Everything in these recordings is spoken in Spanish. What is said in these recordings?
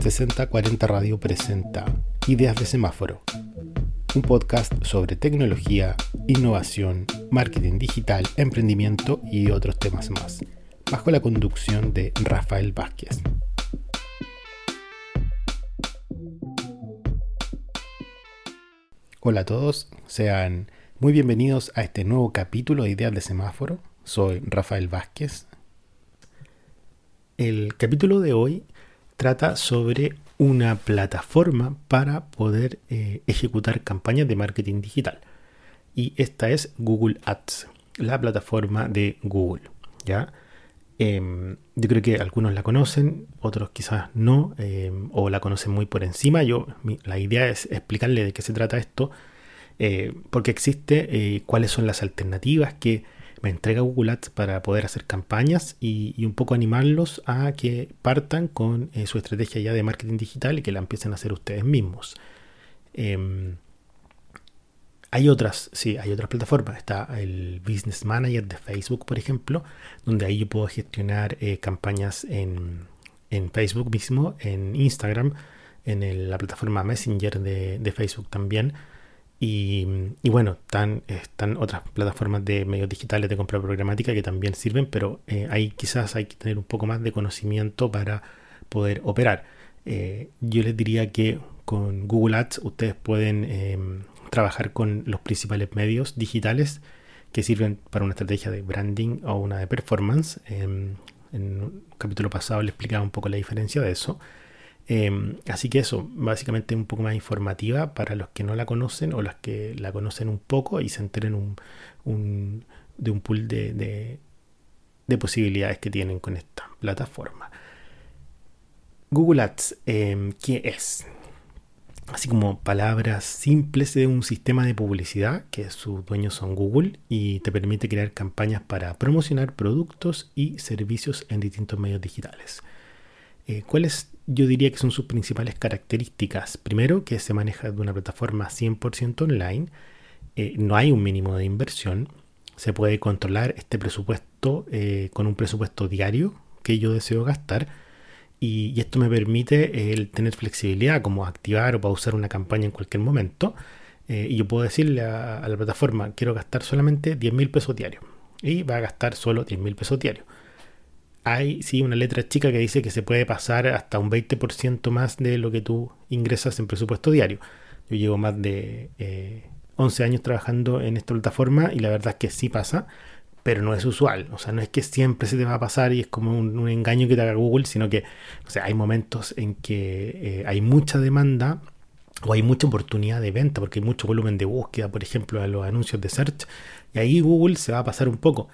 6040 Radio presenta Ideas de Semáforo, un podcast sobre tecnología, innovación, marketing digital, emprendimiento y otros temas más, bajo la conducción de Rafael Vázquez. Hola a todos, sean muy bienvenidos a este nuevo capítulo de Ideas de Semáforo. Soy Rafael Vázquez. El capítulo de hoy trata sobre una plataforma para poder eh, ejecutar campañas de marketing digital. Y esta es Google Ads, la plataforma de Google. ¿ya? Em, yo creo que algunos la conocen, otros quizás no, em, o la conocen muy por encima. Yo, la idea es explicarle de qué se trata esto, eh, porque existe, eh, cuáles son las alternativas que me entrega Google Ads para poder hacer campañas y, un poco animarlos a que partan con eh, su estrategia ya de marketing digital y que la empiecen a hacer ustedes mismos. Em, hay otras, sí, hay otras plataformas. Está el Business Manager de Facebook, por ejemplo, donde ahí yo puedo gestionar eh, campañas en, Facebook mismo, en Instagram, en la plataforma Messenger de, Facebook también. Y, bueno, están, otras plataformas de medios digitales de compra programática que también sirven, pero eh, ahí quizás hay que tener un poco más de conocimiento para poder operar. Eh, yo les diría que con Google Ads ustedes pueden em, trabajar con los principales medios digitales que sirven para una estrategia de branding o una de performance. Em, en un capítulo pasado le explicaba un poco la diferencia de eso. Em, así que eso, básicamente un poco más informativa para los que no la conocen o los que la conocen un poco y se enteren de un pool de, de, posibilidades que tienen con esta plataforma. Google Ads, em, ¿qué es? así como palabras simples de un sistema de publicidad que sus dueños son Google y te permite crear campañas para promocionar productos y servicios en distintos medios digitales. Eh, ¿Cuáles yo diría que son sus principales características? Primero, que se maneja de una plataforma 100% online, eh, no hay un mínimo de inversión, se puede controlar este presupuesto eh, con un presupuesto diario que yo deseo gastar y, esto me permite el tener flexibilidad, como activar o pausar una campaña en cualquier momento. Eh, y yo puedo decirle a, la plataforma, quiero gastar solamente 10 mil pesos diarios. Y va a gastar solo 10 mil pesos diarios. Hay sí una letra chica que dice que se puede pasar hasta un 20% más de lo que tú ingresas en presupuesto diario. Yo llevo más de 11 eh, años trabajando en esta plataforma y la verdad es que sí pasa pero no es usual. O sea, no es que siempre se te va a pasar y es como un, engaño que te haga Google, sino que hay momentos en que eh, hay mucha demanda o hay mucha oportunidad de venta, porque hay mucho volumen de búsqueda, por ejemplo, a los anuncios de search, y ahí Google se va a pasar un poco,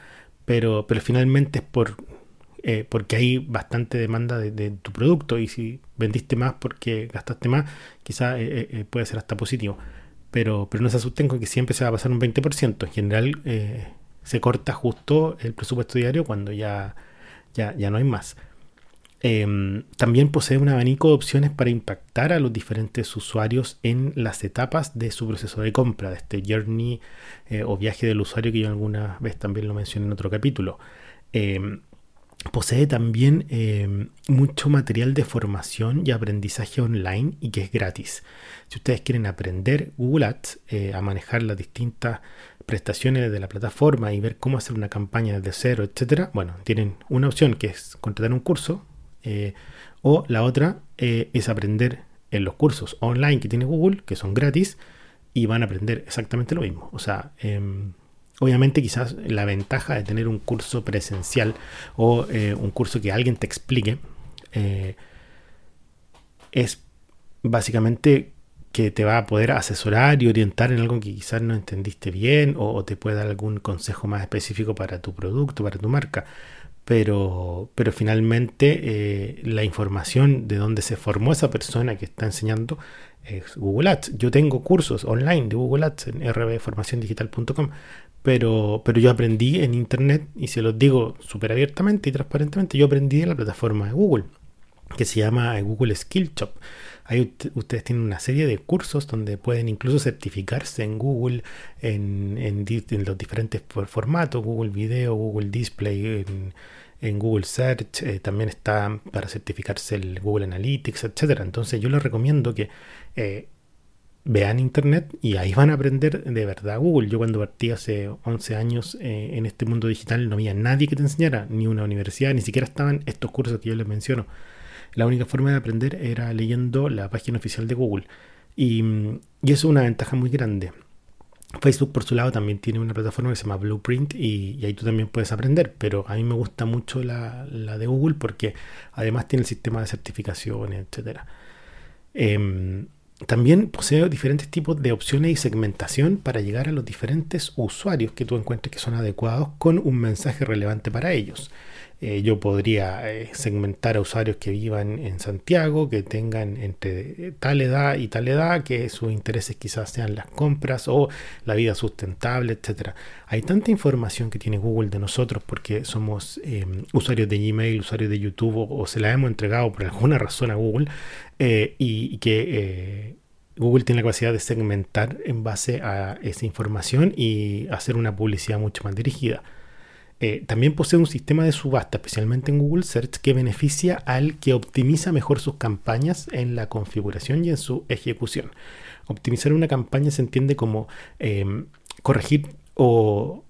pero, pero finalmente es por, eh, porque hay bastante demanda de, tu producto, y si vendiste más porque gastaste más, quizás eh, puede ser hasta positivo. Pero, pero no se asusten con que siempre se va a pasar un 20%. En general, se corta justo el presupuesto diario cuando ya, ya, ya no hay más. Em, también posee un abanico de opciones para impactar a los diferentes usuarios en las etapas de su proceso de compra, de este journey eh, o viaje del usuario que yo alguna vez también lo mencioné en otro capítulo. Em, posee también em, mucho material de formación y aprendizaje online y que es gratis. Si ustedes quieren aprender Google Ads eh, a manejar las distintas prestaciones de la plataforma y ver cómo hacer una campaña desde cero, etcétera, bueno, tienen una opción que es contratar un curso eh, o la otra eh, es aprender en los cursos online que tiene Google, que son gratis, y van a aprender exactamente lo mismo. O sea, em, obviamente quizás la ventaja de tener un curso presencial o eh, un curso que alguien te explique es básicamente que te va a poder asesorar y orientar en algo que quizás no entendiste bien o, te puede dar algún consejo más específico para tu producto, para tu marca. pero, pero finalmente eh, la información de dónde se formó esa persona que está enseñando es Google Ads. Yo tengo cursos online de Google Ads en rbformaciondigital.com, pero, pero yo aprendí en Internet y se los digo súper abiertamente y transparentemente, yo aprendí en la plataforma de Google, que se llama Google Skill Shop. Ahí ustedes tienen una serie de cursos donde pueden incluso certificarse en Google, en, en, los diferentes formatos, Google Video, Google Display, en, Google Search, eh, también está para certificarse el Google Analytics, etc. Entonces yo les recomiendo que eh, vean internet y ahí van a aprender de verdad Google. Yo cuando partí hace 11 años eh, en este mundo digital no había nadie que te enseñara, ni una universidad, ni siquiera estaban estos cursos que yo les menciono. La única forma de aprender era leyendo la página oficial de Google. Y, eso es una ventaja muy grande. Facebook por su lado también tiene una plataforma que se llama Blueprint y, ahí tú también puedes aprender, pero a mí me gusta mucho la, de Google porque además tiene el sistema de certificaciones, etc. también posee diferentes tipos de opciones y segmentación para llegar a los diferentes usuarios que tú encuentres que son adecuados con un mensaje relevante para ellos. Eh, yo podría eh, segmentar a usuarios que vivan en Santiago, que tengan entre tal edad y tal edad, que sus intereses quizás sean las compras o la vida sustentable, etcétera. Hay tanta información que tiene Google de nosotros porque somos eh, usuarios de Gmail, usuarios de YouTube o, se la hemos entregado por alguna razón a Google y, que Google tiene la capacidad de segmentar en base a esa información y hacer una publicidad mucho más dirigida. Eh, también posee un sistema de subasta, especialmente en Google Search, que beneficia al que optimiza mejor sus campañas en la configuración y en su ejecución. Optimizar una campaña se entiende como em, corregir o,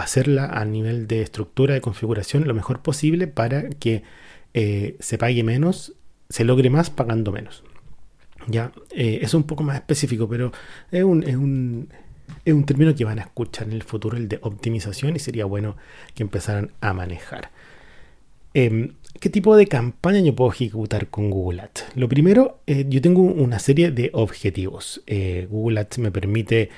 hacerla a nivel de estructura de configuración lo mejor posible para que eh, se pague menos, se logre más pagando menos. Ya, eh, es un poco más específico, pero es un, es un término que van a escuchar en el futuro, el de optimización, y sería bueno que empezaran a manejar. Em, ¿Qué tipo de campaña yo puedo ejecutar con Google Ads? Lo primero, eh, yo tengo una serie de objetivos. Eh, Google Ads me permite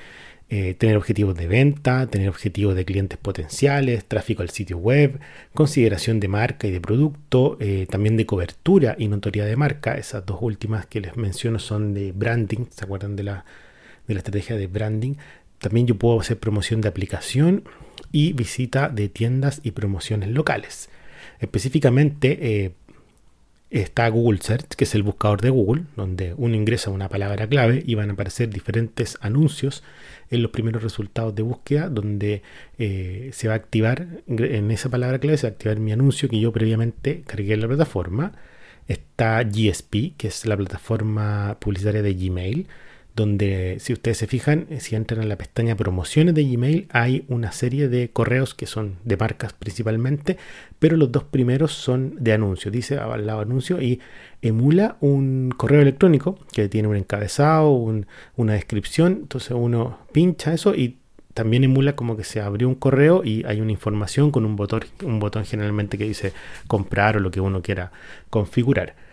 eh, tener objetivos de venta, tener objetivos de clientes potenciales, tráfico al sitio web, consideración de marca y de producto, también de cobertura y notoriedad de marca. Esas dos últimas que les menciono son de branding, ¿se acuerdan de la, de la estrategia de branding? También yo puedo hacer promoción de aplicación y visita de tiendas y promociones locales. Específicamente eh, está Google Search, que es el buscador de Google, donde uno ingresa una palabra clave y van a aparecer diferentes anuncios en los primeros resultados de búsqueda, donde eh, se va a activar, en esa palabra clave se va activar mi anuncio que yo previamente cargué en la plataforma. Está GSP, que es la plataforma publicitaria de Gmail donde si ustedes se fijan, eh, si entran en la pestaña promociones de Gmail, hay una serie de correos que son de marcas principalmente, pero los dos primeros son de anuncios. Dice al lado anuncio y emula un correo electrónico que tiene un encabezado, una descripción. Entonces uno pincha eso y también emula como que se abrió un correo y hay una información con un botón, un botón generalmente que dice comprar o lo que uno quiera configurar.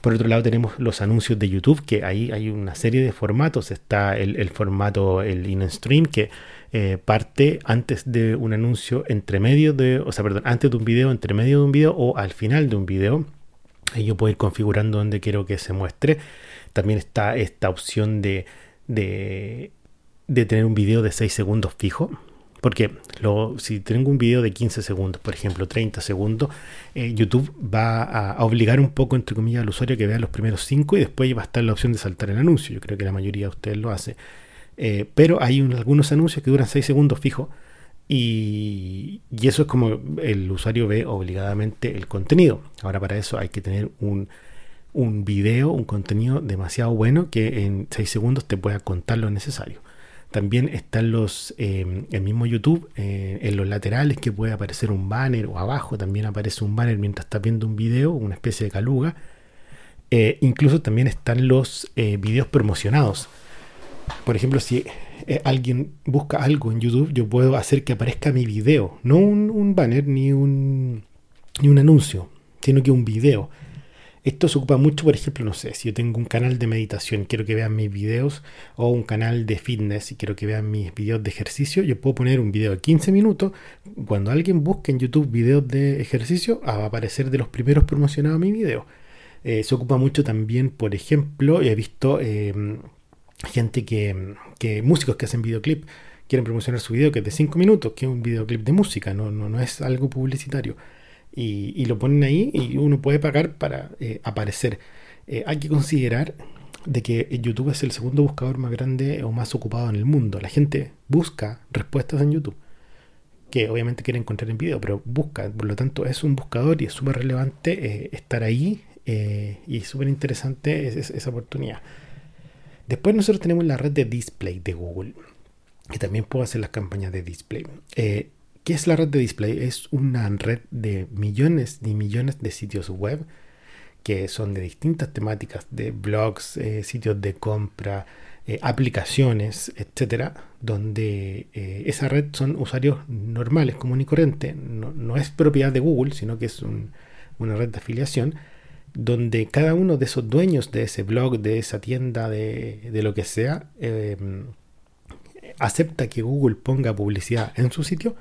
Por otro lado tenemos los anuncios de YouTube, que ahí hay una serie de formatos. Está el, formato, el in-stream, que eh, parte antes de un anuncio, entre medio de, o sea, perdón, antes de un video, entre medio de un video o al final de un video. Ahí yo puedo ir configurando donde quiero que se muestre. También está esta opción de, de, de tener un video de 6 segundos fijo. Porque si tengo un video de 15 segundos, por ejemplo, 30 segundos, eh, YouTube va a, obligar un poco, entre comillas, al usuario que vea los primeros 5 y después va a estar la opción de saltar el anuncio. Yo creo que la mayoría de ustedes lo hace. Eh, pero hay algunos anuncios que duran 6 segundos fijo y, eso es como el usuario ve obligadamente el contenido. Ahora para eso hay que tener un, un video, un contenido demasiado bueno que en 6 segundos te pueda contar lo necesario. También están los, eh, el mismo YouTube, eh, en los laterales que puede aparecer un banner o abajo también aparece un banner mientras estás viendo un video, una especie de caluga. Eh, incluso también están los videos promocionados. Por ejemplo, si alguien busca algo en YouTube, yo puedo hacer que aparezca mi video, no un, banner ni un, ni un anuncio, sino que un video. Esto se ocupa mucho, por ejemplo, no sé, si yo tengo un canal de meditación, quiero que vean mis videos, o un canal de fitness y quiero que vean mis videos de ejercicio, yo puedo poner un video de 15 minutos. Cuando alguien busque en YouTube videos de ejercicio, ah, va a aparecer de los primeros promocionados mi video. Eh, se ocupa mucho también, por ejemplo, he visto em, gente que, que, músicos que hacen videoclip, quieren promocionar su video que es de 5 minutos, que es un videoclip de música, no, no, no es algo publicitario y, lo ponen ahí y uno puede pagar para eh, aparecer. Eh, hay que considerar de que YouTube es el segundo buscador más grande o más ocupado en el mundo. La gente busca respuestas en YouTube, que obviamente quiere encontrar en video, pero busca, por lo tanto es un buscador y es súper relevante eh, estar ahí y súper interesante esa oportunidad. Después nosotros tenemos la red de display de Google, que también puede hacer las campañas de display. ¿Qué es la red de display? Es una red de millones y millones de sitios web que son de distintas temáticas, de blogs, eh, sitios de compra, eh, aplicaciones, etcétera, donde eh, esa red son usuarios normales, común y corriente. No, es propiedad de Google, sino que es una red de afiliación, donde cada uno de esos dueños de ese blog, de esa tienda, de, de lo que sea, acepta que Google ponga publicidad en su sitio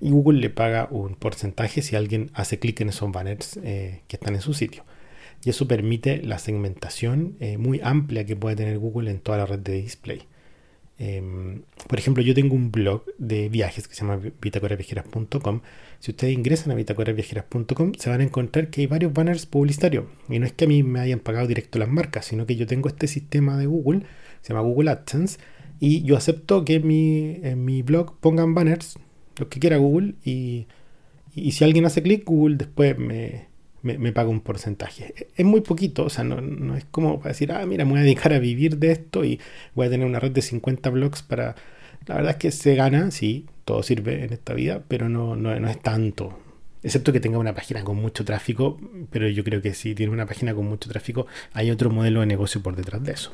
y Google le paga un porcentaje si alguien hace clic en esos banners eh, que están en su sitio. Y eso permite la segmentación eh, muy amplia que puede tener Google en toda la red de display. Em, por ejemplo, yo tengo un blog de viajes que se llama bitacoraviajeras.com. Si ustedes ingresan a bitacoraviajeras.com, se van a encontrar que hay varios banners publicitarios. Y no es que a mí me hayan pagado directo las marcas, sino que yo tengo este sistema de Google, se llama Google AdSense, y yo acepto que mi, en mi blog pongan banners lo que quiera Google y, si alguien hace clic, Google después me, paga un porcentaje. Es muy poquito, o sea, no, es como para decir, ah, mira, me voy a dedicar a vivir de esto y voy a tener una red de 50 blogs para... La verdad es que se gana, sí, todo sirve en esta vida, pero no, no, no es tanto. Excepto que tenga una página con mucho tráfico, pero yo creo que si tiene una página con mucho tráfico, hay otro modelo de negocio por detrás de eso.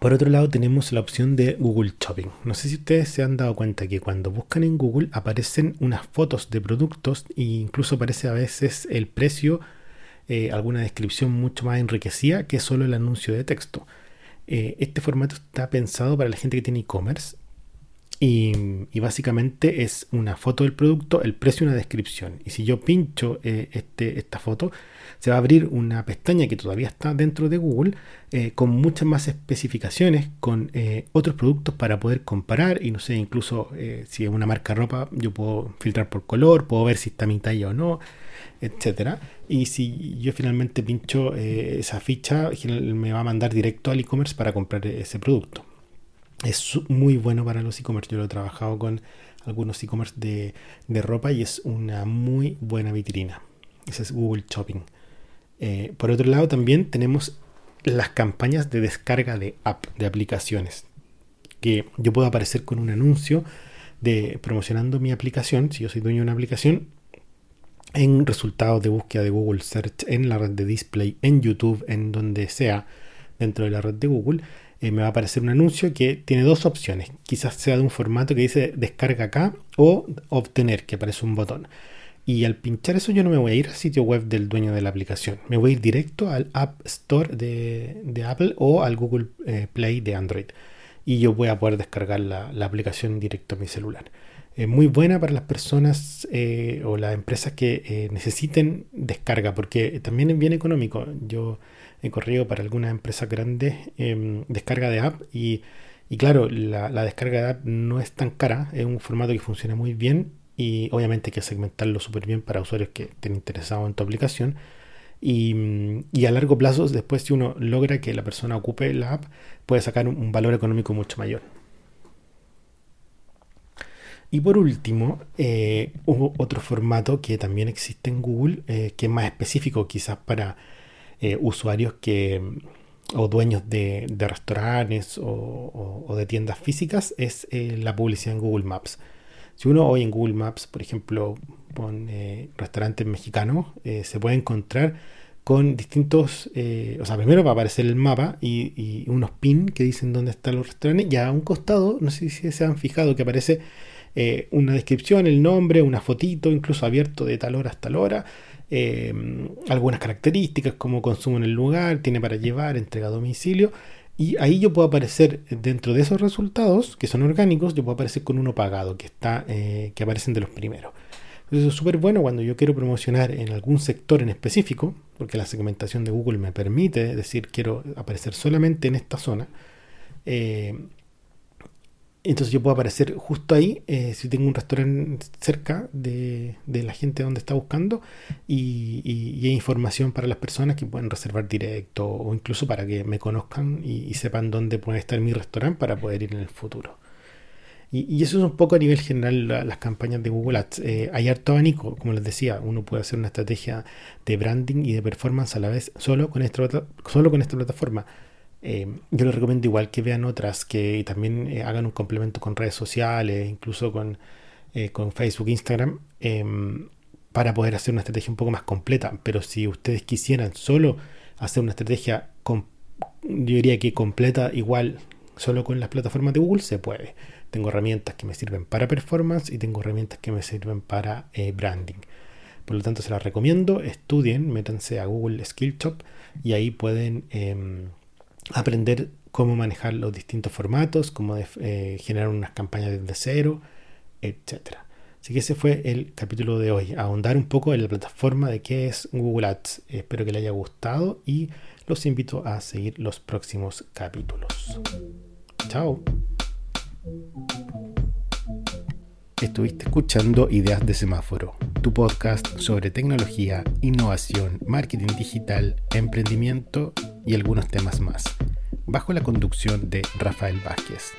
Por otro lado tenemos la opción de Google Shopping. No sé si ustedes se han dado cuenta que cuando buscan en Google aparecen unas fotos de productos e incluso aparece a veces el precio, eh, alguna descripción mucho más enriquecida que solo el anuncio de texto. Eh, este formato está pensado para la gente que tiene e-commerce y, básicamente es una foto del producto, el precio y una descripción. Y si yo pincho eh, este, esta foto, se va a abrir una pestaña que todavía está dentro de Google eh, con muchas más especificaciones, con eh, otros productos para poder comparar y no sé, incluso si es una marca de ropa, yo puedo filtrar por color, puedo ver si está mi talla o no, etcétera. Y si yo finalmente pincho esa ficha, me va a mandar directo al e-commerce para comprar ese producto es muy bueno para los e-commerce. Yo lo he trabajado con algunos e-commerce de, ropa y es una muy buena vitrina. Ese es Google Shopping. Eh, por otro lado, también tenemos las campañas de descarga de app, de aplicaciones. Que yo puedo aparecer con un anuncio de promocionando mi aplicación, si yo soy dueño de una aplicación, en resultados de búsqueda de Google Search, en la red de display, en YouTube, en donde sea dentro de la red de Google eh, me va a aparecer un anuncio que tiene dos opciones. Quizás sea de un formato que dice descarga acá o obtener, que aparece un botón. Y al pinchar eso yo no me voy a ir al sitio web del dueño de la aplicación. Me voy a ir directo al App Store de, Apple o al Google eh, Play de Android. Y yo voy a poder descargar la, aplicación directo a mi celular. Es muy buena para las personas eh, o las empresas que necesiten descarga porque también es bien económico. Yo he corrido para algunas empresas grandes em, descarga de app y, claro, la, descarga de app no es tan cara, es un formato que funciona muy bien y obviamente hay que segmentarlo súper bien para usuarios que estén interesados en tu aplicación. Y, a largo plazo, después si uno logra que la persona ocupe la app, puede sacar un, valor económico mucho mayor. Y por último, eh, otro formato que también existe en Google, eh, que es más específico quizás para eh, usuarios que o dueños de, restaurantes o, de tiendas físicas es la publicidad en Google Maps. Si uno hoy en Google Maps, por ejemplo, pone restaurantes mexicanos, eh, se puede encontrar con distintos, o sea, primero va a aparecer el mapa y, unos pins que dicen dónde están los restaurantes, y a un costado, no sé si se han fijado que aparece una descripción, el nombre, una fotito, incluso abierto de tal hora hasta tal hora, eh, algunas características como consumo en el lugar, tiene para llevar, entrega a domicilio. Y ahí yo puedo aparecer dentro de esos resultados, que son orgánicos, yo puedo aparecer con uno pagado, que, está, eh, que aparecen de los primeros. Eso es súper bueno cuando yo quiero promocionar en algún sector en específico, porque la segmentación de Google me permite decir quiero aparecer solamente en esta zona. Eh, entonces yo puedo aparecer justo ahí eh, si tengo un restaurante cerca de, la gente donde está buscando y, hay información para las personas que pueden reservar directo o incluso para que me conozcan y, sepan dónde puede estar mi restaurante para poder ir en el futuro. Y, eso es un poco a nivel general las campañas de Google Ads. Eh, hay harto abanico, como les decía, uno puede hacer una estrategia de branding y de performance a la vez solo con esta, solo con esta plataforma eh, yo les recomiendo igual que vean otras, que también eh, hagan un complemento con redes sociales, incluso con, eh, con Facebook, Instagram, em, para poder hacer una estrategia un poco más completa. Pero si ustedes quisieran solo hacer una estrategia, yo diría que completa igual solo con las plataformas de Google, se puede. Tengo herramientas que me sirven para performance y tengo herramientas que me sirven para branding. Por lo tanto, se las recomiendo. Estudien, métanse a Google Skill Shop y ahí pueden em, aprender cómo manejar los distintos formatos, cómo eh, generar unas campañas desde cero, etc. Así que ese fue el capítulo de hoy, ahondar un poco en la plataforma de qué es Google Ads. Espero que les haya gustado y los invito a seguir los próximos capítulos. Chao. Estuviste escuchando Ideas de Semáforo, tu podcast sobre tecnología, innovación, marketing digital, emprendimiento y algunos temas más, bajo la conducción de Rafael Vázquez.